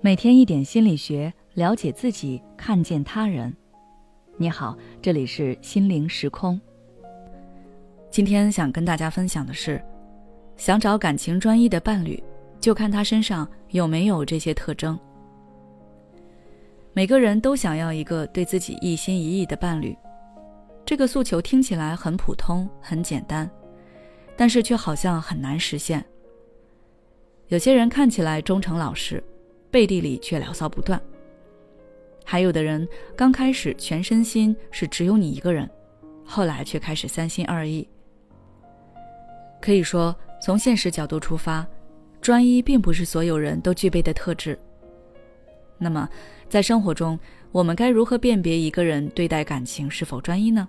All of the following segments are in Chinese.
每天一点心理学，了解自己，看见他人。你好，这里是心灵时空。今天想跟大家分享的是，想找感情专一的伴侣，就看他身上有没有这些特征。每个人都想要一个对自己一心一意的伴侣，这个诉求听起来很普通、很简单，但是却好像很难实现。有些人看起来忠诚老实。背地里却聊骚不断。还有的人刚开始全身心是只有你一个人，后来却开始三心二意。可以说，从现实角度出发，专一并不是所有人都具备的特质。那么，在生活中，我们该如何辨别一个人对待感情是否专一呢？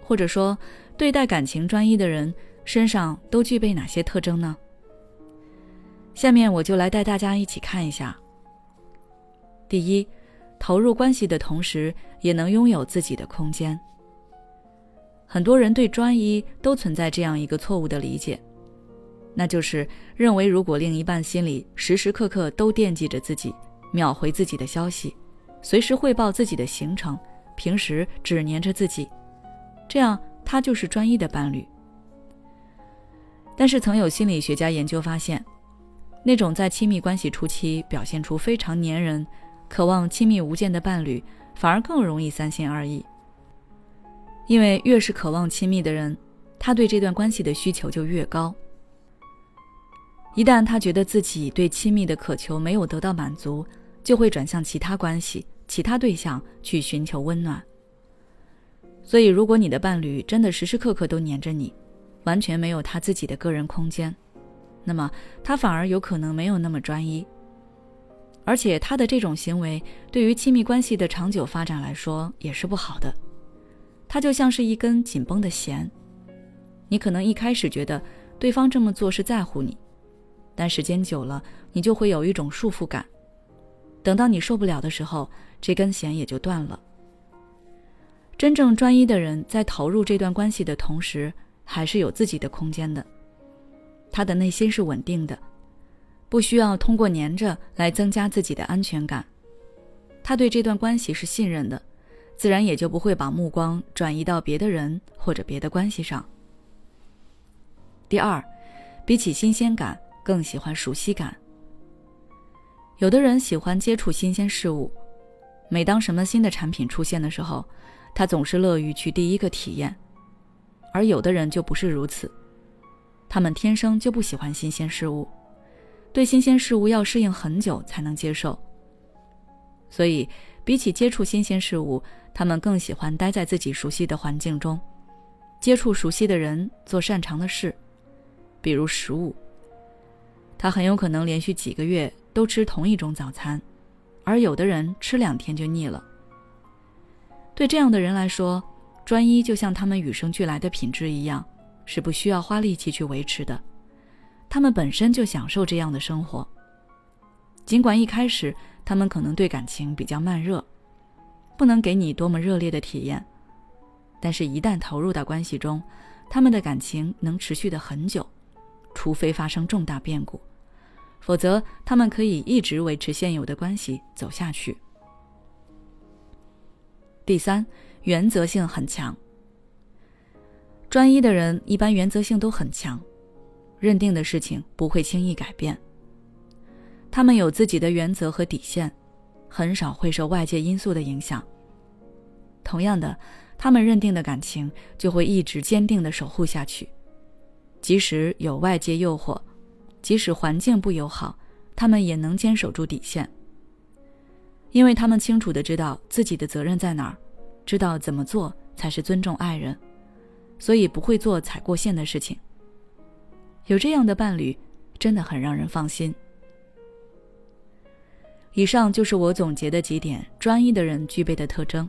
或者说，对待感情专一的人身上都具备哪些特征呢？下面我就来带大家一起看一下。第一，投入关系的同时，也能拥有自己的空间。很多人对专一都存在这样一个错误的理解，那就是认为如果另一半心里时时刻刻都惦记着自己，秒回自己的消息，随时汇报自己的行程，平时只黏着自己，这样他就是专一的伴侣。但是曾有心理学家研究发现。那种在亲密关系初期表现出非常粘人、渴望亲密无间的伴侣，反而更容易三心二意。因为越是渴望亲密的人，他对这段关系的需求就越高。一旦他觉得自己对亲密的渴求没有得到满足，就会转向其他关系、其他对象去寻求温暖。所以，如果你的伴侣真的时时刻刻都黏着你，完全没有他自己的个人空间。那么他反而有可能没有那么专一，而且他的这种行为对于亲密关系的长久发展来说也是不好的。他就像是一根紧绷的弦，你可能一开始觉得对方这么做是在乎你，但时间久了，你就会有一种束缚感。等到你受不了的时候，这根弦也就断了。真正专一的人在投入这段关系的同时，还是有自己的空间的。他的内心是稳定的，不需要通过黏着来增加自己的安全感。他对这段关系是信任的，自然也就不会把目光转移到别的人或者别的关系上。第二，比起新鲜感，更喜欢熟悉感。有的人喜欢接触新鲜事物，每当什么新的产品出现的时候，他总是乐于去第一个体验，而有的人就不是如此。他们天生就不喜欢新鲜事物，对新鲜事物要适应很久才能接受。所以，比起接触新鲜事物，他们更喜欢待在自己熟悉的环境中，接触熟悉的人，做擅长的事，比如食物。他很有可能连续几个月都吃同一种早餐，而有的人吃两天就腻了。对这样的人来说，专一就像他们与生俱来的品质一样。是不需要花力气去维持的，他们本身就享受这样的生活。尽管一开始他们可能对感情比较慢热，不能给你多么热烈的体验，但是，一旦投入到关系中，他们的感情能持续的很久，除非发生重大变故，否则他们可以一直维持现有的关系走下去。第三，原则性很强。专一的人一般原则性都很强，认定的事情不会轻易改变。他们有自己的原则和底线，很少会受外界因素的影响。同样的，他们认定的感情就会一直坚定的守护下去，即使有外界诱惑，即使环境不友好，他们也能坚守住底线。因为他们清楚的知道自己的责任在哪儿，知道怎么做才是尊重爱人。所以不会做踩过线的事情。有这样的伴侣，真的很让人放心。以上就是我总结的几点专一的人具备的特征，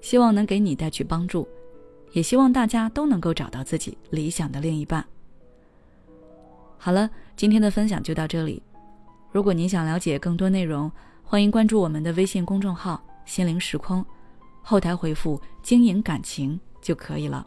希望能给你带去帮助，也希望大家都能够找到自己理想的另一半。好了，今天的分享就到这里。如果您想了解更多内容，欢迎关注我们的微信公众号“心灵时空”，后台回复“经营感情”就可以了。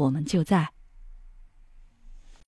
我们就在。